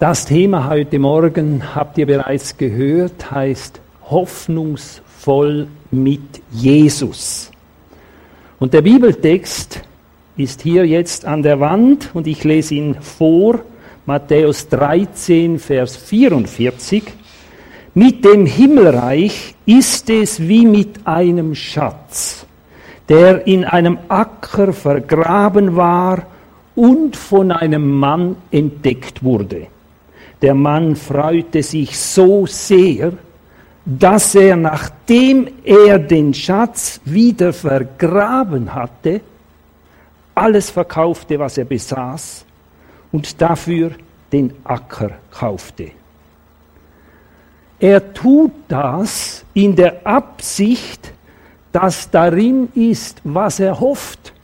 Das Thema heute Morgen habt ihr bereits gehört, heißt hoffnungsvoll mit Jesus. Und der Bibeltext ist hier jetzt an der Wand und ich lese ihn vor, Matthäus 13, Vers 44. Mit dem Himmelreich ist es wie mit einem Schatz, der in einem Acker vergraben war und von einem Mann entdeckt wurde. Der Mann freute sich so sehr, dass er, nachdem er den Schatz wieder vergraben hatte, alles verkaufte, was er besaß, und dafür den Acker kaufte. Er tut das in der Absicht, dass darin ist, was er hofft.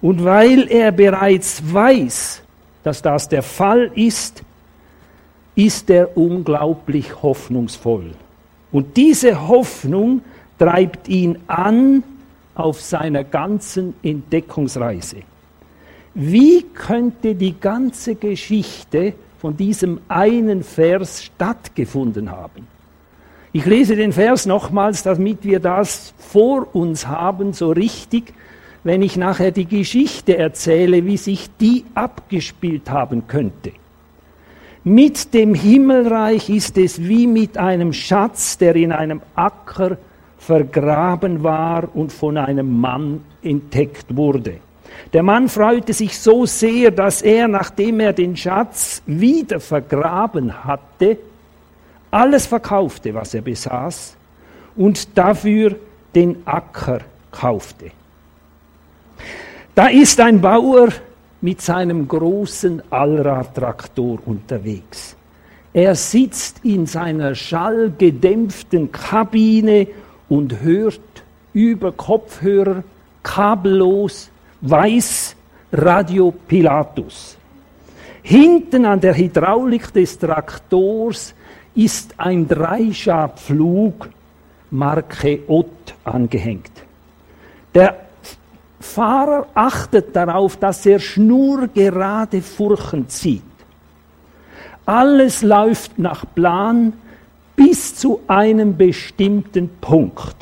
Und weil er bereits weiß, dass das der Fall ist, ist er unglaublich hoffnungsvoll. Und diese Hoffnung treibt ihn an auf seiner ganzen Entdeckungsreise. Wie könnte die ganze Geschichte von diesem einen Vers stattgefunden haben? Ich lese den Vers nochmals, damit wir das vor uns haben, so richtig, wenn ich nachher die Geschichte erzähle, wie sich die abgespielt haben könnte. Mit dem Himmelreich ist es wie mit einem Schatz, der in einem Acker vergraben war und von einem Mann entdeckt wurde. Der Mann freute sich so sehr, dass er, nachdem er den Schatz wieder vergraben hatte, alles verkaufte, was er besaß, und dafür den Acker kaufte. Da ist ein Bauer mit seinem großen Allradtraktor unterwegs. Er sitzt in seiner schallgedämpften Kabine und hört über Kopfhörer kabellos weiß Radio Pilatus. Hinten an der Hydraulik des Traktors ist ein Dreischabflug Marke Ott angehängt. Der Fahrer achtet darauf, dass er schnurgerade Furchen zieht. Alles läuft nach Plan bis zu einem bestimmten Punkt.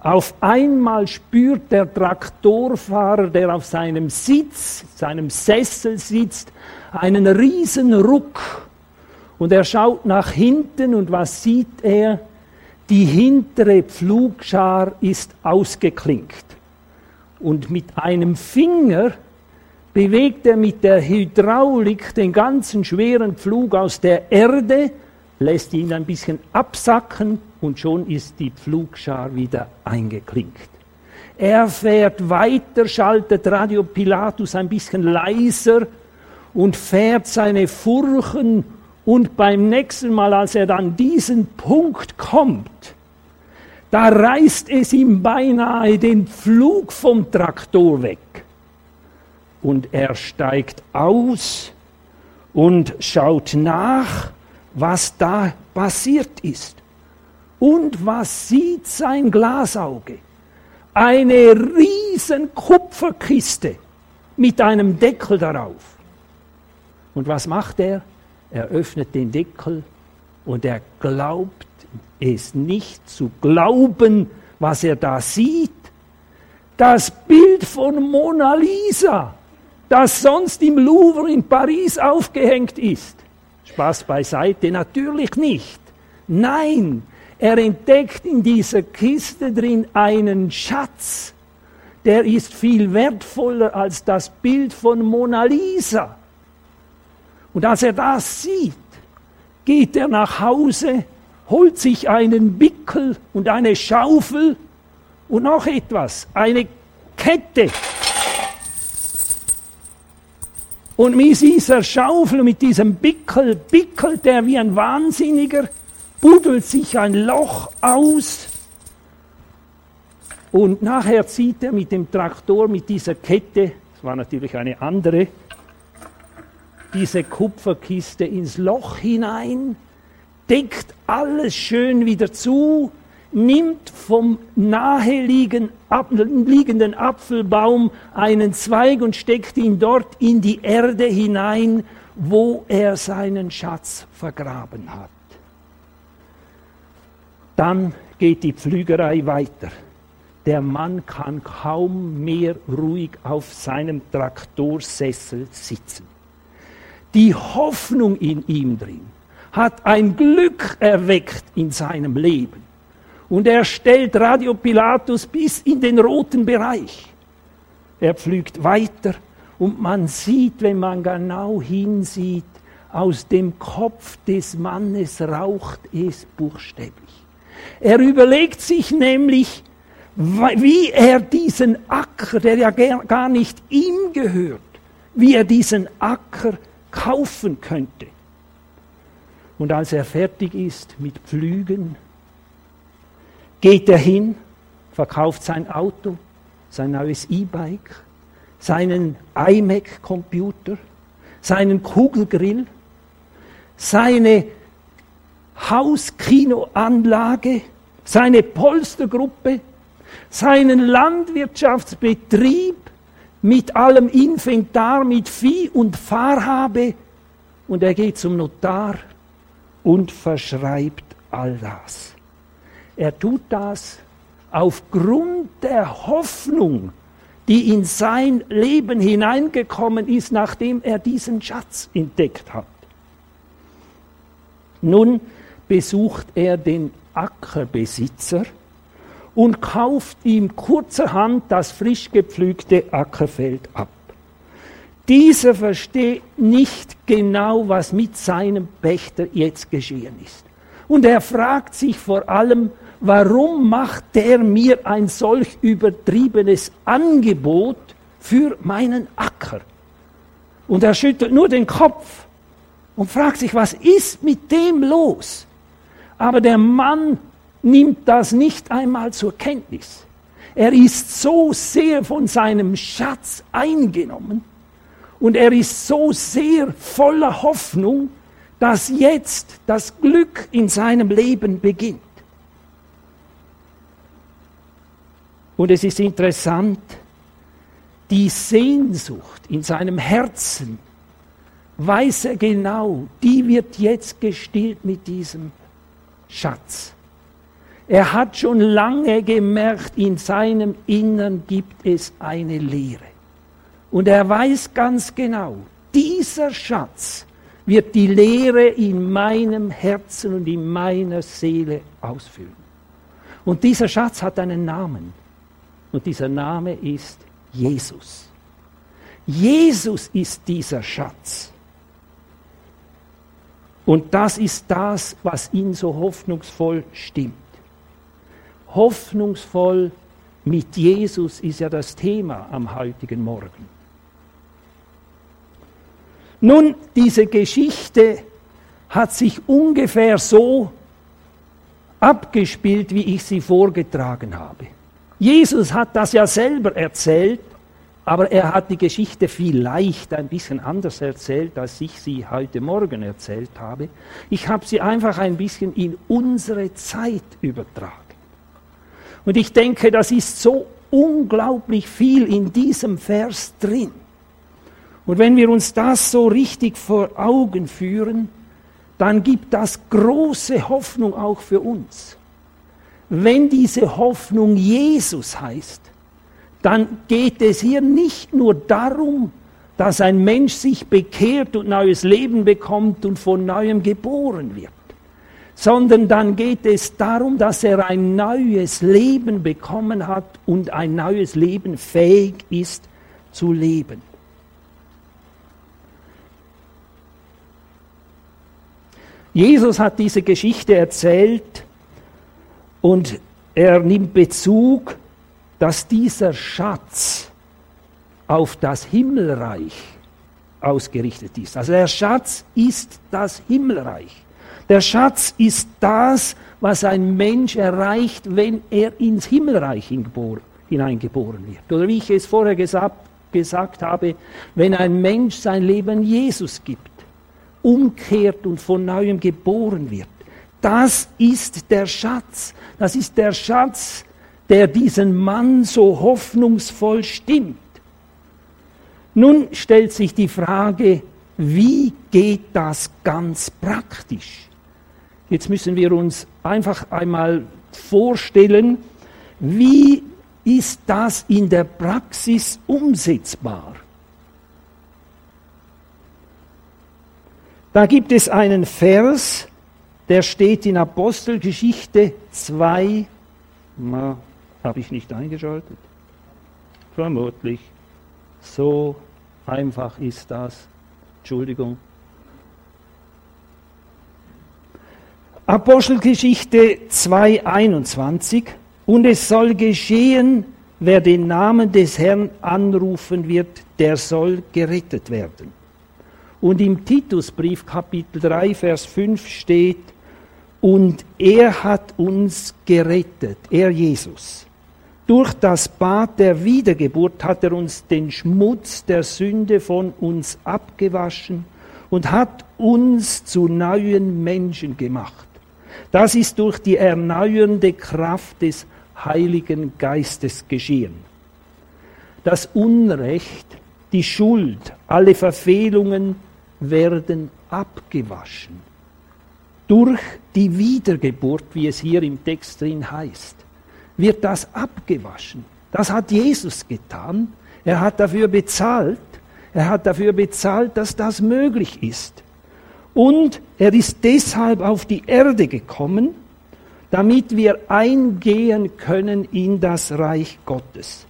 Auf einmal spürt der Traktorfahrer, der auf seinem Sitz, seinem Sessel sitzt, einen riesen Ruck. Und er schaut nach hinten und was sieht er? Die hintere Pflugschar ist ausgeklinkt und mit einem Finger bewegt er mit der Hydraulik den ganzen schweren Pflug aus der Erde, lässt ihn ein bisschen absacken und schon ist die Pflugschar wieder eingeklinkt. Er fährt weiter, schaltet Radio Pilatus ein bisschen leiser und fährt seine Furchen und beim nächsten Mal, als er dann diesen Punkt kommt, da reißt es ihm beinahe den Flug vom Traktor weg. Und er steigt aus und schaut nach, was da passiert ist. Und was sieht sein Glasauge? Eine riesen Kupferkiste mit einem Deckel darauf. Und was macht er? Er öffnet den Deckel und er glaubt es nicht zu glauben, was er da sieht. Das Bild von Mona Lisa, das sonst im Louvre in Paris aufgehängt ist. Spaß beiseite, natürlich nicht. Nein, er entdeckt in dieser Kiste drin einen Schatz, der ist viel wertvoller als das Bild von Mona Lisa. Und als er das sieht, geht er nach Hause holt sich einen Bickel und eine Schaufel und noch etwas, eine Kette. Und mit dieser Schaufel, mit diesem Bickel, bickelt er wie ein Wahnsinniger, buddelt sich ein Loch aus und nachher zieht er mit dem Traktor, mit dieser Kette, das war natürlich eine andere, diese Kupferkiste ins Loch hinein deckt alles schön wieder zu, nimmt vom naheliegenden Apfelbaum einen Zweig und steckt ihn dort in die Erde hinein wo er seinen Schatz vergraben hat. Dann geht die Pflügerei weiter. Der Mann kann kaum mehr ruhig auf seinem Traktorsessel sitzen. Die Hoffnung in ihm drin hat ein Glück erweckt in seinem Leben. Und er stellt Radio Pilatus bis in den roten Bereich. Er pflügt weiter und man sieht, wenn man genau hinsieht, aus dem Kopf des Mannes raucht es buchstäblich. Er überlegt sich nämlich, wie er diesen Acker, der ja gar nicht ihm gehört, wie er diesen Acker kaufen könnte. Und als er fertig ist mit Pflügen, geht er hin, verkauft sein Auto, sein neues E-Bike, seinen iMac-Computer, seinen Kugelgrill, seine Hauskinoanlage, seine Polstergruppe, seinen Landwirtschaftsbetrieb mit allem Inventar, mit Vieh und Fahrhabe und er geht zum Notar und verschreibt all das. Er tut das aufgrund der Hoffnung, die in sein Leben hineingekommen ist, nachdem er diesen Schatz entdeckt hat. Nun besucht er den Ackerbesitzer und kauft ihm kurzerhand das frisch gepflügte Ackerfeld ab. Dieser versteht nicht genau, was mit seinem Pächter jetzt geschehen ist. Und er fragt sich vor allem, warum macht der mir ein solch übertriebenes Angebot für meinen Acker? Und er schüttelt nur den Kopf und fragt sich, was ist mit dem los? Aber der Mann nimmt das nicht einmal zur Kenntnis. Er ist so sehr von seinem Schatz eingenommen und er ist so sehr voller Hoffnung, dass jetzt das Glück in seinem Leben beginnt. Und es ist interessant, die Sehnsucht in seinem Herzen, weiß er genau, die wird jetzt gestillt mit diesem Schatz. Er hat schon lange gemerkt, in seinem Innern gibt es eine Leere. Und er weiß ganz genau, dieser Schatz wird die Leere in meinem Herzen und in meiner Seele ausfüllen. Und dieser Schatz hat einen Namen. Und dieser Name ist Jesus. Jesus ist dieser Schatz. Und das ist das, was ihn so hoffnungsvoll stimmt. Hoffnungsvoll mit Jesus ist ja das Thema am heutigen Morgen. Nun, diese Geschichte hat sich ungefähr so abgespielt, wie ich sie vorgetragen habe. Jesus hat das ja selber erzählt, aber er hat die Geschichte vielleicht ein bisschen anders erzählt, als ich sie heute Morgen erzählt habe. Ich habe sie einfach ein bisschen in unsere Zeit übertragen. Und ich denke, das ist so unglaublich viel in diesem Vers drin. Und wenn wir uns das so richtig vor Augen führen, dann gibt das große Hoffnung auch für uns wenn diese Hoffnung Jesus heißt, dann geht es hier nicht nur darum, dass ein Mensch sich bekehrt und neues Leben bekommt und von neuem geboren wird, sondern dann geht es darum, dass er ein neues Leben bekommen hat und ein neues Leben fähig ist zu leben. Jesus hat diese Geschichte erzählt, und er nimmt Bezug, dass dieser Schatz auf das Himmelreich ausgerichtet ist. Also der Schatz ist das Himmelreich. Der Schatz ist das, was ein Mensch erreicht, wenn er ins Himmelreich hineingeboren wird. Oder wie ich es vorher gesagt, gesagt habe, wenn ein Mensch sein Leben Jesus gibt, umkehrt und von neuem geboren wird. Das ist der Schatz. Das ist der Schatz, der diesen Mann so hoffnungsvoll stimmt. Nun stellt sich die Frage, wie geht das ganz praktisch? Jetzt müssen wir uns einfach einmal vorstellen, wie ist das in der Praxis umsetzbar? Da gibt es einen Vers, der steht in Apostelgeschichte 2. Habe ich nicht eingeschaltet? Vermutlich. So einfach ist das. Entschuldigung. Apostelgeschichte 2.21 Und es soll geschehen, wer den Namen des Herrn anrufen wird, der soll gerettet werden. Und im Titusbrief Kapitel 3, Vers 5 steht, und er hat uns gerettet, er Jesus. Durch das Bad der Wiedergeburt hat er uns den Schmutz der Sünde von uns abgewaschen und hat uns zu neuen Menschen gemacht. Das ist durch die erneuernde Kraft des Heiligen Geistes geschehen. Das Unrecht, die Schuld, alle Verfehlungen werden abgewaschen. Durch die Wiedergeburt, wie es hier im Text drin heißt, wird das abgewaschen. Das hat Jesus getan. Er hat dafür bezahlt. Er hat dafür bezahlt, dass das möglich ist. Und er ist deshalb auf die Erde gekommen, damit wir eingehen können in das Reich Gottes.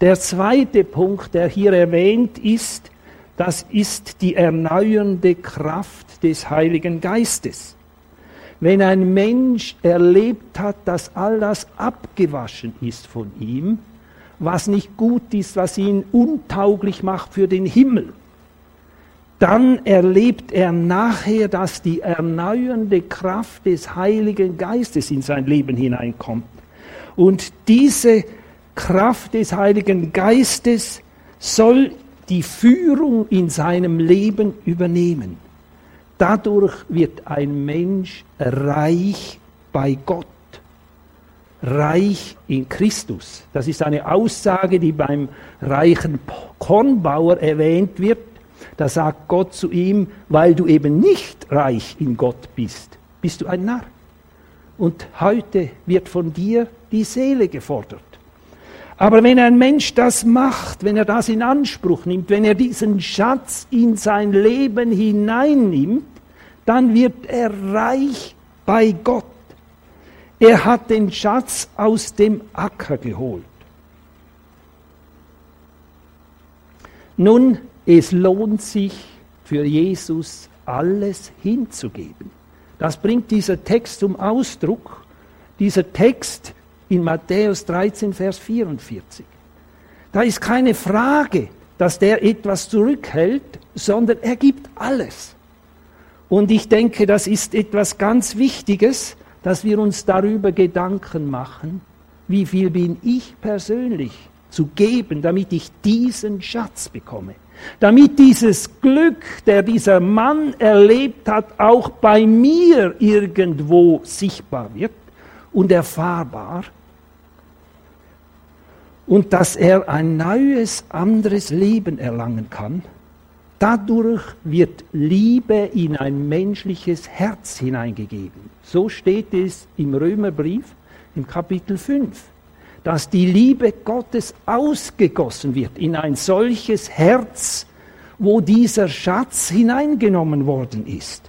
Der zweite Punkt, der hier erwähnt ist, das ist die erneuernde Kraft des Heiligen Geistes. Wenn ein Mensch erlebt hat, dass all das abgewaschen ist von ihm, was nicht gut ist, was ihn untauglich macht für den Himmel, dann erlebt er nachher, dass die erneuernde Kraft des Heiligen Geistes in sein Leben hineinkommt. Und diese Kraft des Heiligen Geistes soll die Führung in seinem Leben übernehmen. Dadurch wird ein Mensch reich bei Gott, reich in Christus. Das ist eine Aussage, die beim reichen Kornbauer erwähnt wird. Da sagt Gott zu ihm, weil du eben nicht reich in Gott bist, bist du ein Narr. Und heute wird von dir die Seele gefordert. Aber wenn ein Mensch das macht, wenn er das in Anspruch nimmt, wenn er diesen Schatz in sein Leben hineinnimmt, dann wird er reich bei Gott. Er hat den Schatz aus dem Acker geholt. Nun, es lohnt sich für Jesus alles hinzugeben. Das bringt dieser Text zum Ausdruck. Dieser Text in Matthäus 13, Vers 44. Da ist keine Frage, dass der etwas zurückhält, sondern er gibt alles. Und ich denke, das ist etwas ganz Wichtiges, dass wir uns darüber Gedanken machen, wie viel bin ich persönlich zu geben, damit ich diesen Schatz bekomme. Damit dieses Glück, der dieser Mann erlebt hat, auch bei mir irgendwo sichtbar wird und erfahrbar und dass er ein neues, anderes Leben erlangen kann. Dadurch wird Liebe in ein menschliches Herz hineingegeben. So steht es im Römerbrief im Kapitel 5, dass die Liebe Gottes ausgegossen wird in ein solches Herz, wo dieser Schatz hineingenommen worden ist.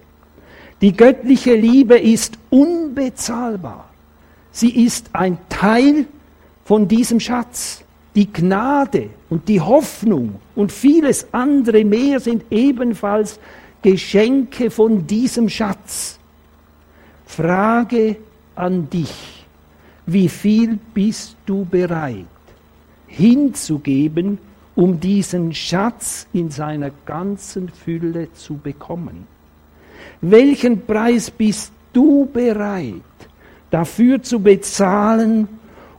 Die göttliche Liebe ist unbezahlbar. Sie ist ein Teil von diesem Schatz. Die Gnade und die Hoffnung und vieles andere mehr sind ebenfalls Geschenke von diesem Schatz. Frage an dich, wie viel bist du bereit hinzugeben, um diesen Schatz in seiner ganzen Fülle zu bekommen? Welchen Preis bist du bereit dafür zu bezahlen,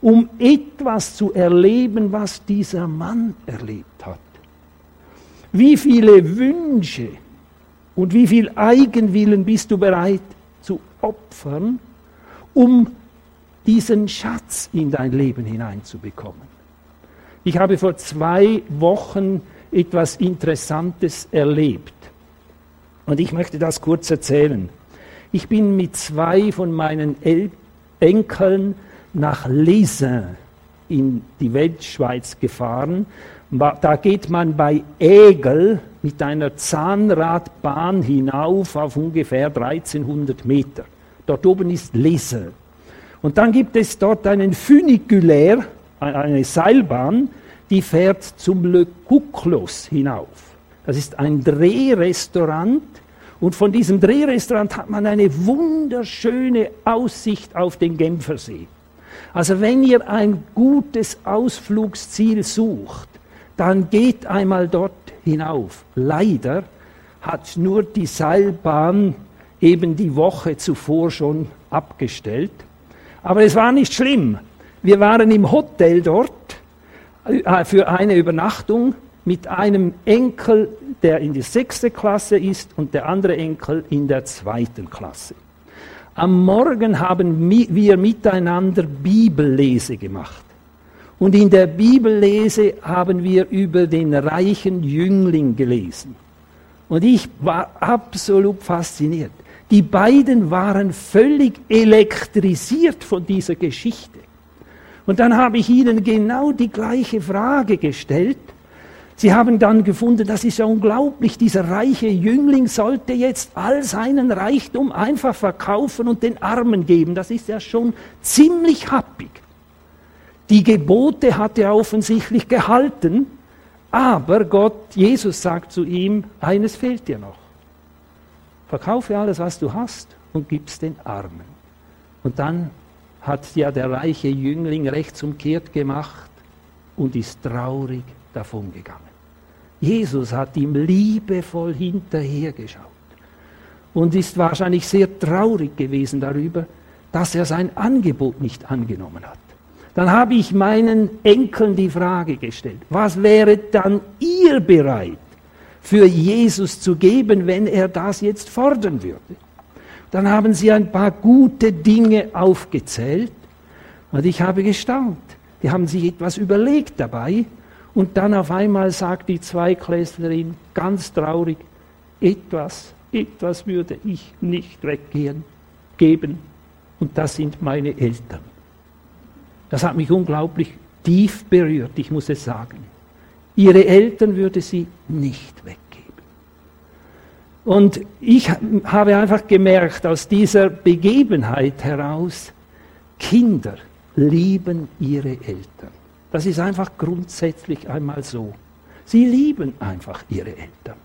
um etwas zu erleben, was dieser Mann erlebt hat. Wie viele Wünsche und wie viel Eigenwillen bist du bereit zu opfern, um diesen Schatz in dein Leben hineinzubekommen? Ich habe vor zwei Wochen etwas Interessantes erlebt. Und ich möchte das kurz erzählen. Ich bin mit zwei von meinen El Enkeln nach Lesin in die Weltschweiz gefahren. Da geht man bei Ägel mit einer Zahnradbahn hinauf auf ungefähr 1300 Meter. Dort oben ist Lesin. Und dann gibt es dort einen Funiculaire, eine Seilbahn, die fährt zum Le Cuclos hinauf. Das ist ein Drehrestaurant und von diesem Drehrestaurant hat man eine wunderschöne Aussicht auf den Genfersee. Also wenn ihr ein gutes Ausflugsziel sucht, dann geht einmal dort hinauf. Leider hat nur die Seilbahn eben die Woche zuvor schon abgestellt. Aber es war nicht schlimm. Wir waren im Hotel dort äh, für eine Übernachtung mit einem Enkel, der in die sechste Klasse ist und der andere Enkel in der zweiten Klasse. Am Morgen haben wir miteinander Bibellese gemacht. Und in der Bibellese haben wir über den reichen Jüngling gelesen. Und ich war absolut fasziniert. Die beiden waren völlig elektrisiert von dieser Geschichte. Und dann habe ich ihnen genau die gleiche Frage gestellt Sie haben dann gefunden, das ist ja unglaublich, dieser reiche Jüngling sollte jetzt all seinen Reichtum einfach verkaufen und den Armen geben. Das ist ja schon ziemlich happig. Die Gebote hat er offensichtlich gehalten, aber Gott, Jesus sagt zu ihm, eines fehlt dir noch. Verkaufe alles, was du hast und gib's den Armen. Und dann hat ja der reiche Jüngling rechtsumkehrt gemacht und ist traurig davongegangen. Jesus hat ihm liebevoll hinterhergeschaut und ist wahrscheinlich sehr traurig gewesen darüber, dass er sein Angebot nicht angenommen hat. Dann habe ich meinen Enkeln die Frage gestellt, was wäre dann ihr bereit für Jesus zu geben, wenn er das jetzt fordern würde? Dann haben sie ein paar gute Dinge aufgezählt und ich habe gestaunt. Die haben sich etwas überlegt dabei und dann auf einmal sagt die Zweiklässlerin ganz traurig, etwas, etwas würde ich nicht weggehen, geben. Und das sind meine Eltern. Das hat mich unglaublich tief berührt, ich muss es sagen. Ihre Eltern würde sie nicht weggeben. Und ich habe einfach gemerkt, aus dieser Begebenheit heraus, Kinder lieben ihre Eltern. Das ist einfach grundsätzlich einmal so. Sie lieben einfach ihre Eltern.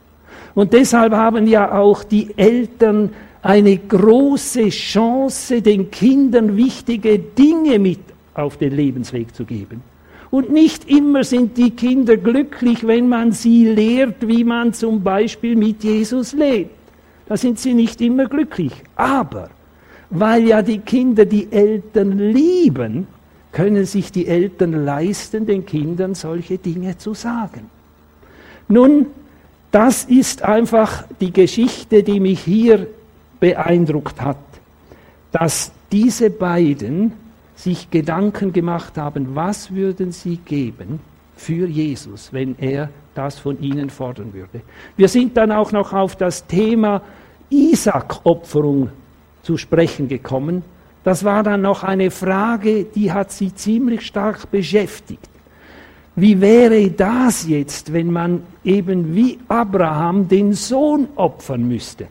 Und deshalb haben ja auch die Eltern eine große Chance, den Kindern wichtige Dinge mit auf den Lebensweg zu geben. Und nicht immer sind die Kinder glücklich, wenn man sie lehrt, wie man zum Beispiel mit Jesus lebt. Da sind sie nicht immer glücklich. Aber weil ja die Kinder die Eltern lieben, können sich die Eltern leisten, den Kindern solche Dinge zu sagen. Nun, das ist einfach die Geschichte, die mich hier beeindruckt hat, dass diese beiden sich Gedanken gemacht haben, was würden sie geben für Jesus, wenn er das von ihnen fordern würde. Wir sind dann auch noch auf das Thema Isaac-Opferung zu sprechen gekommen. Das war dann noch eine Frage, die hat sie ziemlich stark beschäftigt. Wie wäre das jetzt, wenn man eben wie Abraham den Sohn opfern müsste?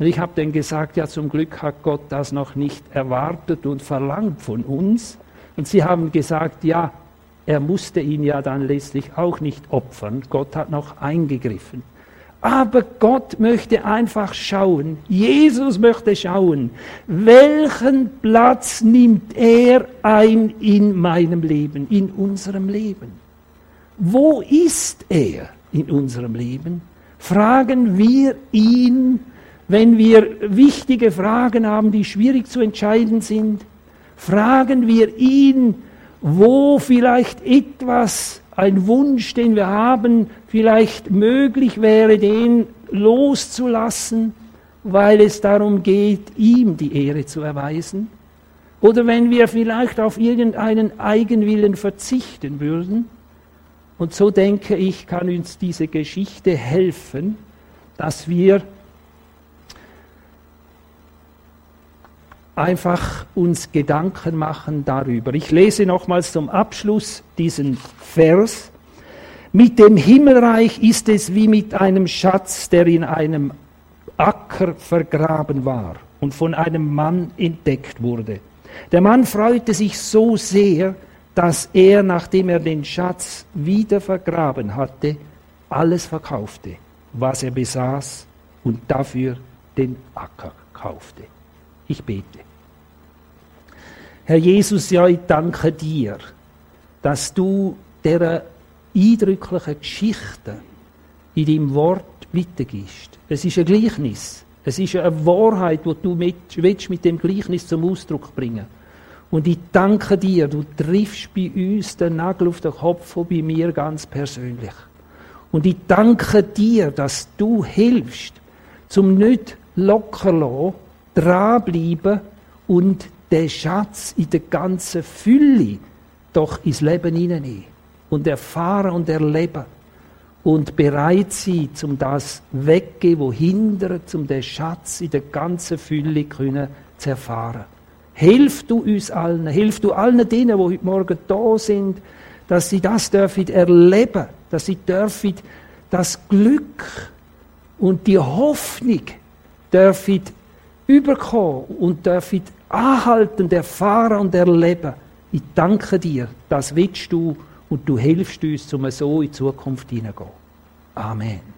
Und ich habe dann gesagt, ja zum Glück hat Gott das noch nicht erwartet und verlangt von uns. Und sie haben gesagt, ja, er musste ihn ja dann letztlich auch nicht opfern. Gott hat noch eingegriffen. Aber Gott möchte einfach schauen, Jesus möchte schauen, welchen Platz nimmt er ein in meinem Leben, in unserem Leben. Wo ist er in unserem Leben? Fragen wir ihn, wenn wir wichtige Fragen haben, die schwierig zu entscheiden sind. Fragen wir ihn, wo vielleicht etwas ein Wunsch, den wir haben, vielleicht möglich wäre, den loszulassen, weil es darum geht, ihm die Ehre zu erweisen? Oder wenn wir vielleicht auf irgendeinen Eigenwillen verzichten würden? Und so denke ich, kann uns diese Geschichte helfen, dass wir einfach uns Gedanken machen darüber. Ich lese nochmals zum Abschluss diesen Vers. Mit dem Himmelreich ist es wie mit einem Schatz, der in einem Acker vergraben war und von einem Mann entdeckt wurde. Der Mann freute sich so sehr, dass er, nachdem er den Schatz wieder vergraben hatte, alles verkaufte, was er besaß, und dafür den Acker kaufte. Ich bete. Herr Jesus, ja, ich danke dir, dass du der eindrücklichen Geschichte in deinem Wort weitergibst. Es ist ein Gleichnis. Es ist eine Wahrheit, die du mit, willst mit dem Gleichnis zum Ausdruck bringen Und ich danke dir, du triffst bei uns den Nagel auf den Kopf und bei mir ganz persönlich. Und ich danke dir, dass du hilfst, zum nicht locker lassen, dranbleiben und den Schatz in der ganzen Fülle doch ins Leben hineinnehmen und erfahren und erleben und bereit sein, um das weggehen, wo hindert, um den Schatz in der ganzen Fülle können zu erfahren. Hilf du uns allen, hilf du allen denen, die heute Morgen da sind, dass sie das dürfen erleben, dass sie dürfen das Glück und die Hoffnung dürfen überkommen und dürfen anhaltend erfahren und erleben. Ich danke dir, das willst du und du hilfst uns, um so in die Zukunft hineingehen. Amen.